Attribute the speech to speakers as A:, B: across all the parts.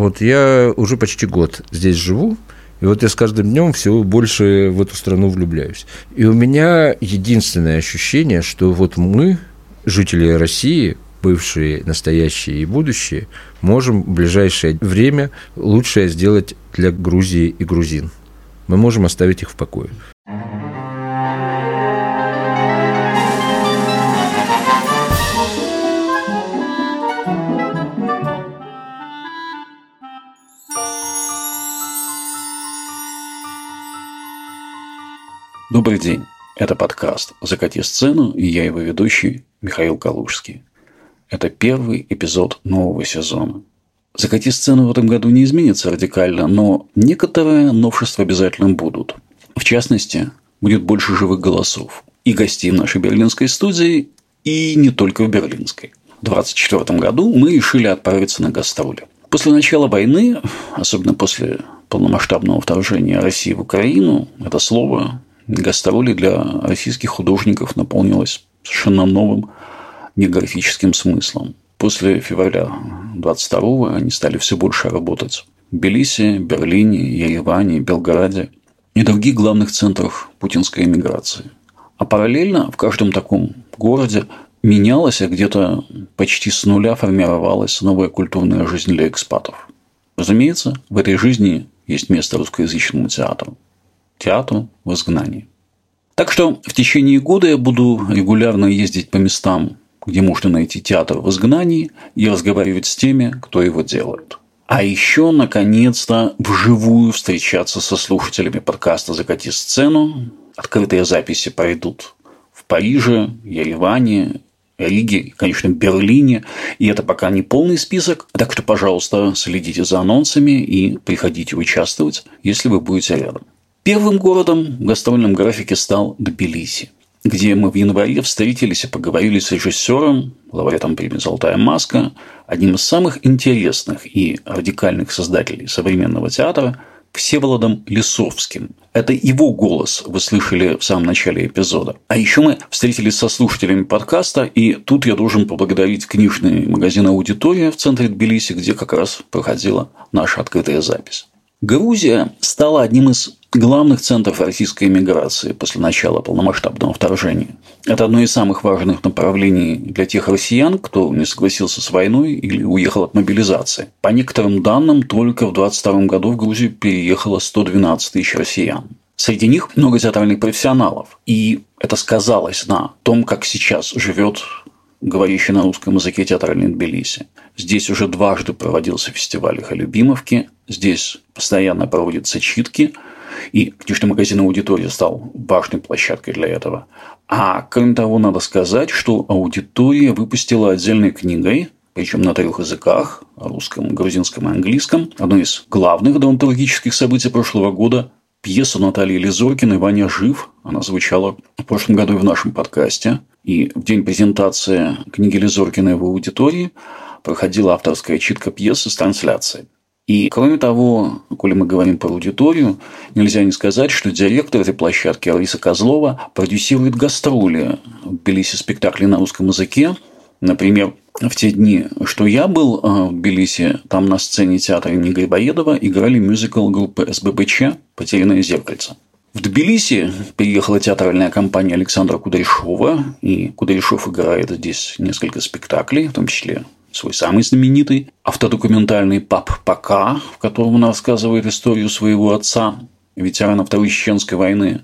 A: Вот я уже почти год здесь живу, и вот я с каждым днем все больше в эту страну влюбляюсь. И у меня единственное ощущение, что вот мы, жители России, бывшие, настоящие и будущие, можем в ближайшее время лучшее сделать для Грузии и грузин. Мы можем оставить их в покое.
B: Добрый день. Это подкаст «Закати сцену» и я его ведущий Михаил Калужский. Это первый эпизод нового сезона. «Закати сцену» в этом году не изменится радикально, но некоторые новшества обязательно будут. В частности, будет больше живых голосов и гостей в нашей берлинской студии, и не только в берлинской. В 2024 году мы решили отправиться на гастроли. После начала войны, особенно после полномасштабного вторжения России в Украину, это слово гастроли для российских художников наполнилось совершенно новым географическим смыслом. После февраля 22 они стали все больше работать в Тбилиси, Берлине, Ереване, Белграде и других главных центрах путинской эмиграции. А параллельно в каждом таком городе менялась, а где-то почти с нуля формировалась новая культурная жизнь для экспатов. Разумеется, в этой жизни есть место русскоязычному театру театру в изгнании. Так что в течение года я буду регулярно ездить по местам, где можно найти театр в изгнании и разговаривать с теми, кто его делает. А еще, наконец-то, вживую встречаться со слушателями подкаста «Закати сцену». Открытые записи пройдут в Париже, Ереване, Риге и, конечно, Берлине. И это пока не полный список. Так что, пожалуйста, следите за анонсами и приходите участвовать, если вы будете рядом. Первым городом в гастрольном графике стал Тбилиси, где мы в январе встретились и поговорили с режиссером, лауреатом премии «Золотая маска», одним из самых интересных и радикальных создателей современного театра Всеволодом Лисовским. Это его голос вы слышали в самом начале эпизода. А еще мы встретились со слушателями подкаста, и тут я должен поблагодарить книжный магазин «Аудитория» в центре Тбилиси, где как раз проходила наша открытая запись. Грузия стала одним из главных центров российской эмиграции после начала полномасштабного вторжения. Это одно из самых важных направлений для тех россиян, кто не согласился с войной или уехал от мобилизации. По некоторым данным, только в 2022 году в Грузию переехало 112 тысяч россиян. Среди них много театральных профессионалов. И это сказалось на том, как сейчас живет говорящий на русском языке театральный Тбилиси. Здесь уже дважды проводился фестиваль Халюбимовки, здесь постоянно проводятся читки, и книжный магазин «Аудитория» стал важной площадкой для этого. А кроме того, надо сказать, что «Аудитория» выпустила отдельной книгой причем на трех языках – русском, грузинском и английском. Одно из главных драматургических событий прошлого года – пьесу Натальи Лизоркиной «Ваня жив». Она звучала в прошлом году и в нашем подкасте. И в день презентации книги Лизоркиной в аудитории проходила авторская читка пьесы с трансляцией. И, кроме того, коли мы говорим про аудиторию, нельзя не сказать, что директор этой площадки Алиса Козлова продюсирует гастроли в Тбилиси спектакли на русском языке. Например, в те дни, что я был э, в Тбилиси, там на сцене театра имени Грибоедова играли мюзикл группы СББЧ «Потерянное зеркальце». В Тбилиси приехала театральная компания Александра Кудряшова, и Кудряшов играет здесь несколько спектаклей, в том числе свой самый знаменитый автодокументальный «Пап Пока», в котором он рассказывает историю своего отца, ветерана Второй Чеченской войны.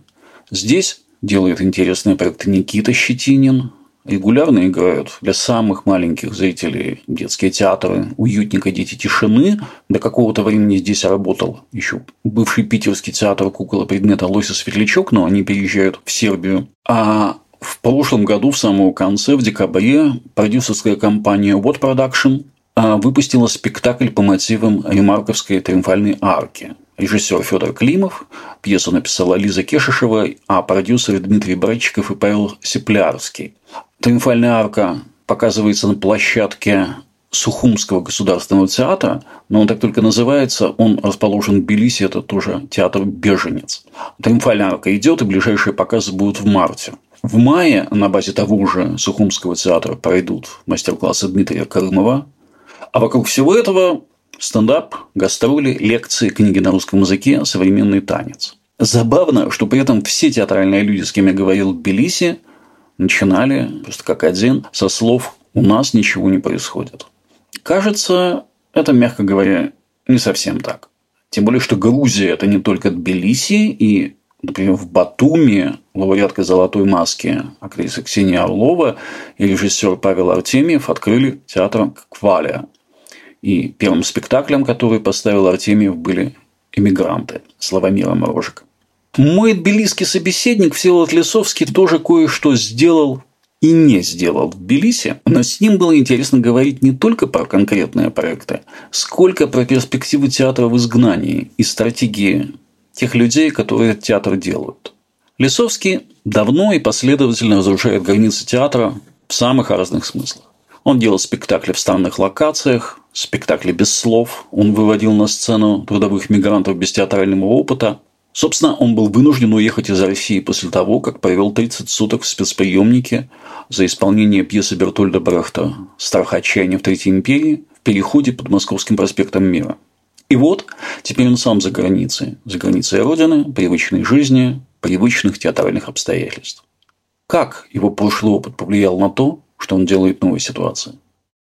B: Здесь делает интересные проекты Никита Щетинин, регулярно играют для самых маленьких зрителей детские театры «Уютненько. Дети тишины». До какого-то времени здесь работал еще бывший питерский театр кукол предмета Лося Светлячок, но они переезжают в Сербию. А в прошлом году, в самом конце, в декабре, продюсерская компания What Production а, выпустила спектакль по мотивам Ремарковской триумфальной арки. Режиссер Федор Климов, пьесу написала Лиза Кешишева, а продюсеры Дмитрий Брайчиков и Павел Сеплярский. Триумфальная арка показывается на площадке Сухумского государственного театра, но он так только называется, он расположен в Тбилиси, это тоже театр «Беженец». Триумфальная арка идет, и ближайшие показы будут в марте. В мае на базе того же Сухумского театра пройдут мастер-классы Дмитрия Крымова. А вокруг всего этого Стендап, гастроли, лекции, книги на русском языке, современный танец. Забавно, что при этом все театральные люди, с кем я говорил в Тбилиси, начинали просто как один со слов «у нас ничего не происходит». Кажется, это, мягко говоря, не совсем так. Тем более, что Грузия – это не только Тбилиси, и, например, в Батуми лауреатка «Золотой маски» актриса Ксения Орлова и режиссер Павел Артемьев открыли театр «Кваля». И первым спектаклем, который поставил Артемьев, были «Эмигранты» Славомира Морожика. Мой тбилисский собеседник Всеволод Лисовский тоже кое-что сделал и не сделал в Тбилиси, но с ним было интересно говорить не только про конкретные проекты, сколько про перспективы театра в изгнании и стратегии тех людей, которые театр делают. Лисовский давно и последовательно разрушает границы театра в самых разных смыслах. Он делал спектакли в странных локациях, спектакли без слов, он выводил на сцену трудовых мигрантов без театрального опыта, Собственно, он был вынужден уехать из России после того, как провел 30 суток в спецприемнике за исполнение пьесы Бертольда Брехта «Страх отчаяния в Третьей империи» в переходе под Московским проспектом Мира. И вот, теперь он сам за границей, за границей Родины, привычной жизни, привычных театральных обстоятельств. Как его прошлый опыт повлиял на то, что он делает в новой ситуации?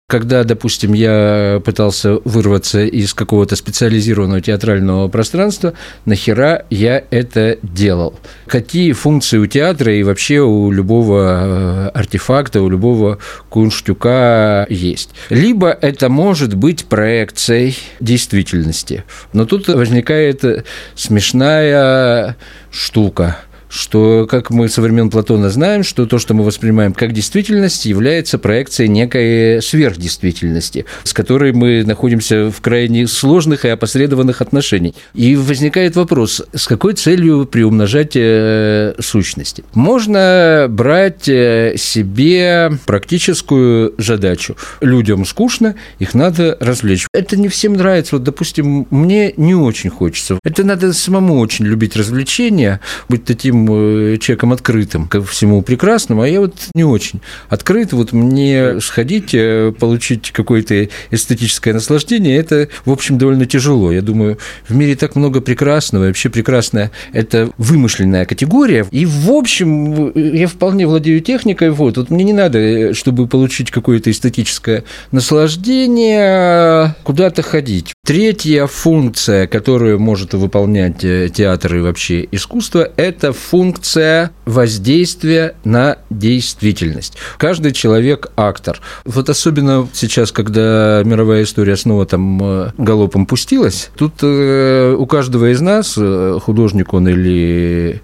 A: Когда, допустим, я пытался вырваться из какого-то специализированного театрального пространства, нахера я это делал? Какие функции у театра и вообще у любого э, артефакта, у любого кунштюка есть? Либо это может быть проекцией действительности. Но тут возникает смешная штука – что, как мы со времен Платона знаем, что то, что мы воспринимаем как действительность, является проекцией некой сверхдействительности, с которой мы находимся в крайне сложных и опосредованных отношениях. И возникает вопрос, с какой целью приумножать э, сущности? Можно брать э, себе практическую задачу. Людям скучно, их надо развлечь. Это не всем нравится. Вот, допустим, мне не очень хочется. Это надо самому очень любить развлечения, быть таким таким э, человеком открытым ко всему прекрасному, а я вот не очень открыт. Вот мне сходить, э, получить какое-то эстетическое наслаждение, это, в общем, довольно тяжело. Я думаю, в мире так много прекрасного, и вообще прекрасная – это вымышленная категория. И, в общем, я вполне владею техникой, вот, вот мне не надо, чтобы получить какое-то эстетическое наслаждение, куда-то ходить. Третья функция, которую может выполнять э, театр и вообще искусство, это функция воздействия на действительность. Каждый человек – актор. Вот особенно сейчас, когда мировая история снова там э, галопом пустилась, тут э, у каждого из нас, художник он или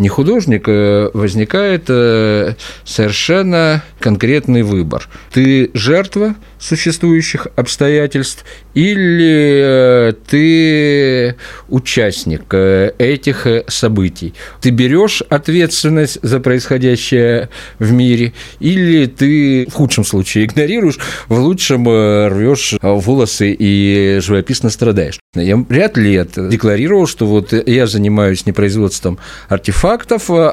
A: не художник, возникает совершенно конкретный выбор. Ты жертва существующих обстоятельств или ты участник этих событий. Ты берешь ответственность за происходящее в мире, или ты в худшем случае игнорируешь, в лучшем э, рвешь волосы и живописно страдаешь. Я вряд ли это декларировал, что вот я занимаюсь не производством артефактов,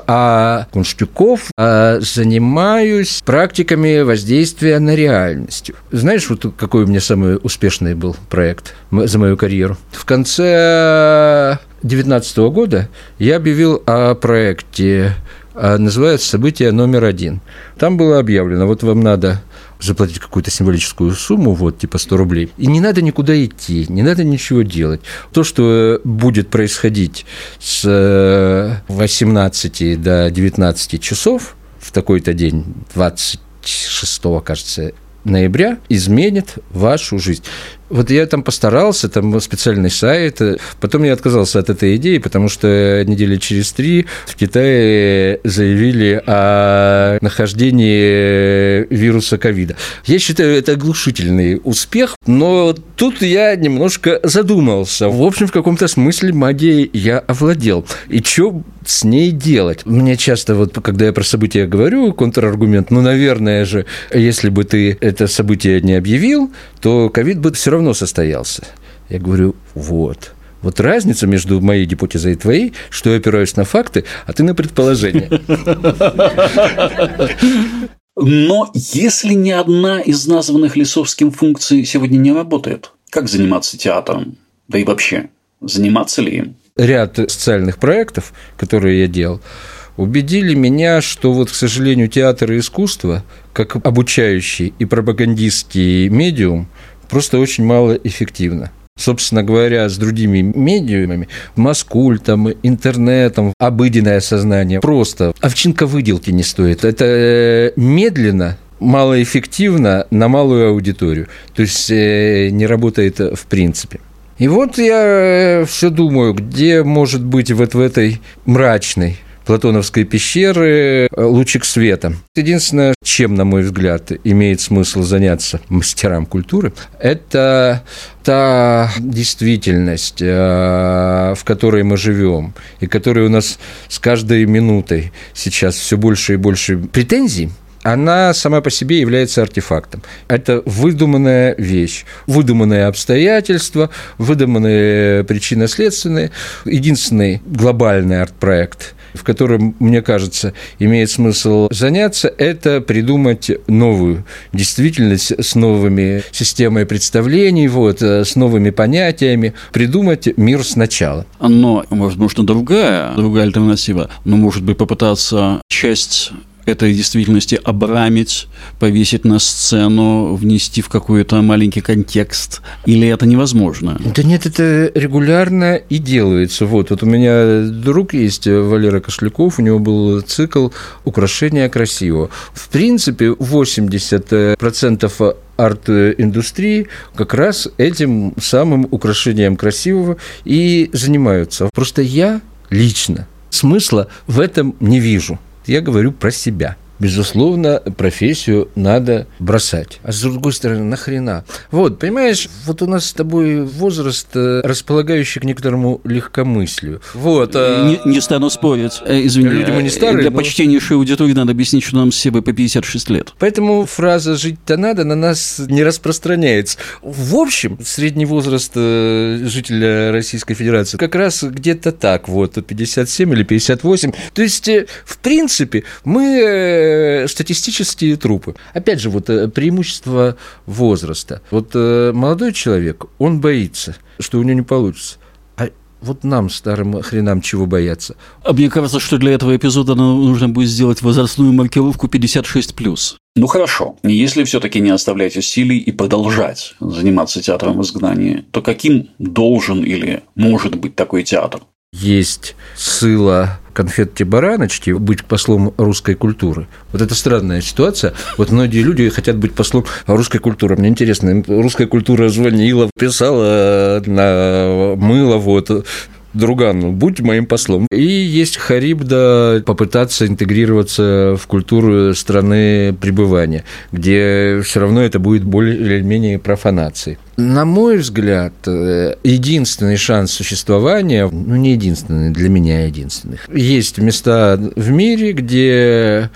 A: а кунштюков, а занимаюсь практиками воздействия на реальность. Знаешь, вот какой у меня самый успешный был проект за мою карьеру? В конце 2019 года я объявил о проекте, а, называется «Событие номер один». Там было объявлено, вот вам надо заплатить какую-то символическую сумму, вот, типа 100 рублей, и не надо никуда идти, не надо ничего делать. То, что будет происходить с 18 э, до 19 часов в такой-то день, 26, кажется, ноября, изменит вашу жизнь. Вот я там постарался, там специальный сайт. Потом я отказался от этой идеи, потому что недели через три в Китае заявили о нахождении вируса ковида. Я считаю, это оглушительный успех, но тут я немножко задумался. В общем, в каком-то смысле магией я овладел. И что с ней делать? Мне часто, вот когда я про события говорю, контраргумент, ну, наверное же, если бы ты это событие не объявил, то ковид бы все равно состоялся. Я говорю, вот. Вот разница между моей гипотезой и твоей, что я опираюсь на факты, а ты на предположения.
B: Но если ни одна из названных Лисовским функций сегодня не работает, Как заниматься театром? Да и вообще, заниматься ли им?
A: Ряд социальных проектов, которые я делал, убедили меня, что вот, к сожалению, театр и искусство, как обучающий и пропагандистский медиум, просто очень мало эффективно собственно говоря, с другими медиумами, маскультом, интернетом, обыденное сознание, просто овчинка выделки не стоит. Это э, медленно, малоэффективно на малую аудиторию. То есть э, не работает в принципе. И вот я э, все думаю, где может быть вот в этой мрачной Платоновской пещеры лучик света. Единственное, чем, на мой взгляд, имеет смысл заняться мастерам культуры, это та действительность, э, в которой мы живем, и которая у нас с каждой минутой сейчас все больше и больше претензий, она сама по себе является артефактом. Это выдуманная вещь, выдуманные обстоятельства, выдуманные причинно-следственные. Единственный глобальный арт-проект – в котором, мне кажется, имеет смысл заняться, это придумать новую действительность с новыми системой представлений, вот, э, с новыми понятиями, придумать мир сначала.
B: Но, возможно, другая, другая альтернатива, но, может быть, попытаться часть этой действительности обрамить, повесить на сцену, внести в какой-то маленький контекст? Или это невозможно?
A: Да нет, это регулярно и делается. Вот, вот у меня друг есть, Валера Кошляков, у него был цикл «Украшения красивого». В принципе, 80% арт-индустрии как раз этим самым украшением красивого и занимаются. Просто я лично смысла в этом не вижу. Я говорю про себя. Безусловно, профессию надо бросать. А с другой стороны, нахрена? Вот, понимаешь, вот у нас с тобой возраст, э, располагающий к некоторому легкомыслию. Вот.
B: А... Не, не стану спорить. Э, извини, Люди мы не старые, для но... почтеннейшей аудитории надо объяснить, что нам все по 56 лет.
A: Поэтому фраза «жить-то надо» на нас не распространяется. В общем, средний возраст э, жителя Российской Федерации как раз где-то так, вот, 57 или 58. То есть, в принципе, мы Э, статистические трупы. Опять же, вот э, преимущество возраста. Вот э, молодой человек, он боится, что у него не получится. А вот нам, старым хренам, чего бояться?
B: А мне кажется, что для этого эпизода нужно будет сделать возрастную маркировку 56+. Ну хорошо, если все-таки не оставлять усилий и продолжать заниматься театром в изгнании, то каким должен или может быть такой театр?
A: Есть сила конфетти бараночки быть послом русской культуры. Вот это странная ситуация. Вот многие люди хотят быть послом русской культуры. Мне интересно, русская культура звонила, писала на мыло, вот, Друган, будь моим послом. И есть Харибда попытаться интегрироваться в культуру страны пребывания, где все равно это будет более или менее профанацией. На мой взгляд, э, единственный шанс существования, ну не единственный, для меня единственный. Есть места в мире, где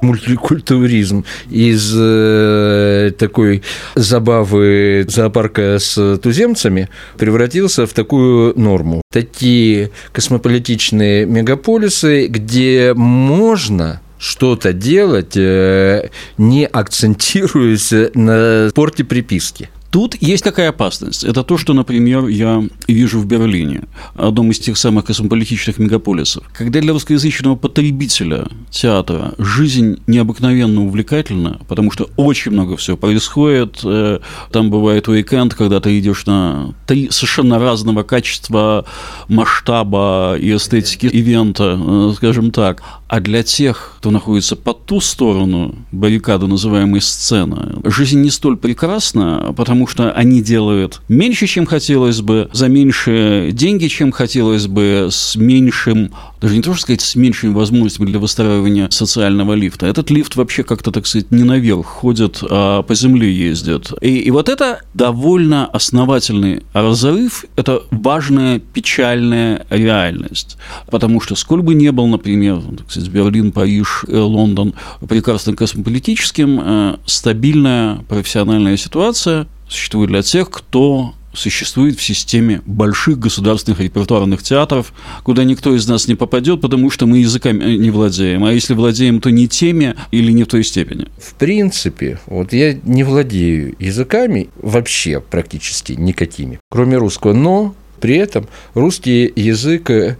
A: мультикультуризм из э, такой забавы зоопарка с туземцами превратился в такую норму. Такие космополитичные мегаполисы, где можно что-то делать, э, не акцентируясь на спорте приписки.
B: Тут есть какая опасность. Это то, что, например, я вижу в Берлине, одном из тех самых космополитичных мегаполисов. Когда для русскоязычного потребителя театра жизнь необыкновенно увлекательна, потому что очень много всего происходит. Э, там бывает уикенд, когда ты идешь на три совершенно разного качества, масштаба и эстетики ивента, э, скажем так. А для тех, кто находится по ту сторону баррикады, называемой сцена, жизнь не столь прекрасна, потому что они делают меньше, чем хотелось бы, за меньшие деньги, чем хотелось бы, с меньшим, даже не то, что сказать, с меньшими возможностями для выстраивания социального лифта. Этот лифт вообще как-то, так сказать, не наверх ходит, а по земле ездит. И, и вот это довольно основательный разрыв, это важная печальная реальность. Потому что сколь бы не был, например, сказать, Берлин, Париж, э, Лондон прекрасным космополитическим, э, стабильная профессиональная ситуация существует для тех, кто существует в системе больших государственных репертуарных театров, куда никто из нас не попадет, потому что мы языками не владеем. А если владеем, то не теми или не в той степени.
A: В принципе, вот я не владею языками вообще практически никакими, кроме русского, но при этом русский язык э,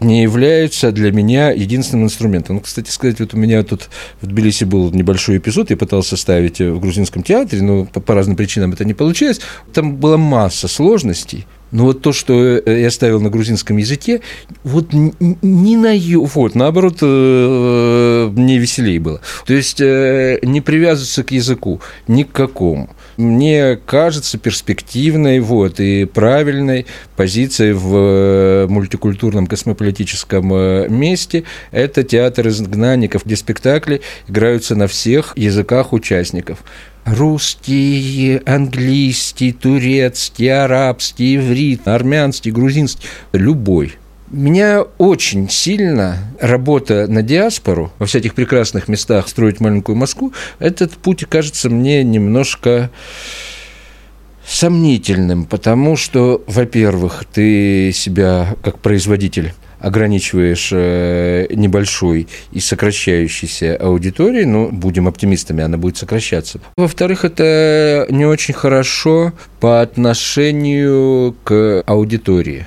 A: не является для меня единственным инструментом. Ну, кстати сказать, вот у меня тут в Тбилиси был небольшой эпизод, я пытался ставить в грузинском театре, но по, по разным причинам это не получилось. Там была масса сложностей, но вот то, что э, я ставил на грузинском языке, вот не на ю, вот, наоборот, э, мне веселее было. То есть не привязываться к языку ни к какому мне кажется перспективной вот, и правильной позицией в э, мультикультурном космополитическом э, месте – это театр изгнанников, где спектакли играются на всех языках участников русский, английский, турецкий, арабский, иврит, армянский, грузинский, любой. Меня очень сильно работа на диаспору, во всяких прекрасных местах строить маленькую Москву, этот путь кажется мне немножко сомнительным, потому что, во-первых, ты себя как производитель ограничиваешь э, небольшой и сокращающейся аудиторией, ну, будем оптимистами, она будет сокращаться. Во-вторых, это не очень хорошо по отношению к аудитории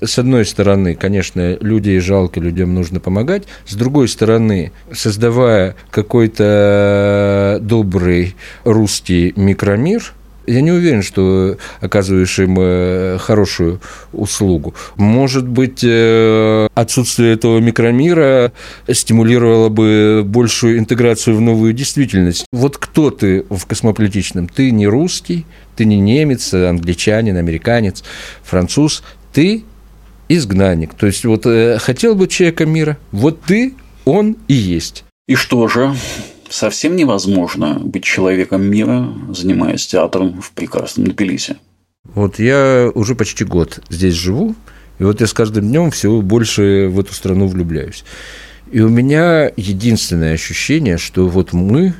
A: с одной стороны, конечно, людей жалко, людям нужно помогать. С другой стороны, создавая какой-то добрый русский микромир, я не уверен, что оказываешь им э, хорошую услугу. Может быть, э, отсутствие этого микромира стимулировало бы большую интеграцию в новую действительность. Вот кто ты в космополитичном? Ты не русский, ты не немец, англичанин, американец, француз. Ты изгнанник. То есть вот э, хотел бы человека мира, вот ты, он и есть.
B: И что же? Совсем невозможно быть человеком мира, занимаясь театром в прекрасном Тбилиси.
A: Вот я уже почти год здесь живу, и вот я с каждым днем все больше в эту страну влюбляюсь. И у меня единственное ощущение, что вот мы,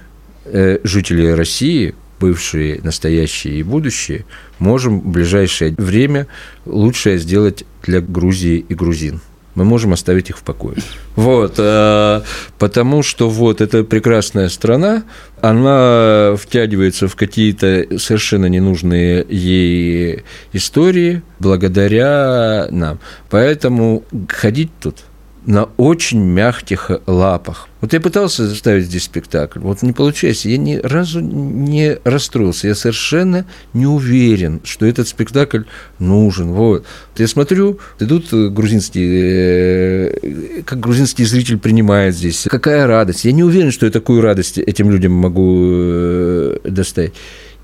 A: э, жители России, бывшие, настоящие и будущие, можем в ближайшее время лучшее сделать для Грузии и грузин. Мы можем оставить их в покое. Вот, э, потому что вот эта прекрасная страна, она втягивается в какие-то совершенно ненужные ей истории благодаря нам. Поэтому ходить тут на очень мягких лапах. Вот я пытался заставить здесь спектакль, вот не получается. Я ни разу не расстроился. Я совершенно не уверен, что этот спектакль нужен. Вот. Я смотрю, идут грузинские, э, как грузинский зритель принимает здесь. Какая радость. Я не уверен, что я такую радость этим людям могу э, доставить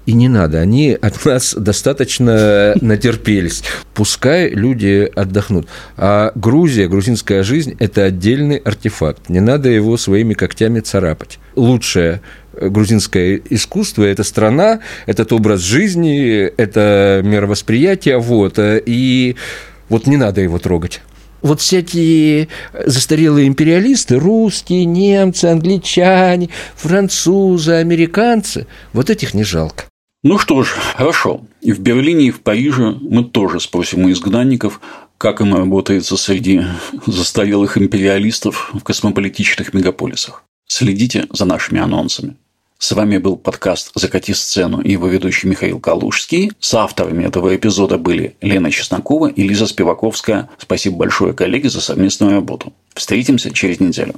A: и не надо. Они от нас достаточно натерпелись. Пускай люди отдохнут. А Грузия, грузинская жизнь – это отдельный артефакт. Не надо его своими когтями царапать. Лучшее грузинское искусство – это страна, этот образ жизни, это мировосприятие, вот, и вот не надо его трогать вот всякие застарелые империалисты, русские, немцы, англичане, французы, американцы, вот этих не жалко.
B: Ну что ж, хорошо. И в Берлине, и в Париже мы тоже спросим у изгнанников, как им работается среди застарелых империалистов в космополитичных мегаполисах. Следите за нашими анонсами. С вами был подкаст «Закати сцену» и его ведущий Михаил Калужский. С авторами этого эпизода были Лена Чеснокова и Лиза Спиваковская. Спасибо большое, коллеги, за совместную работу. Встретимся через неделю.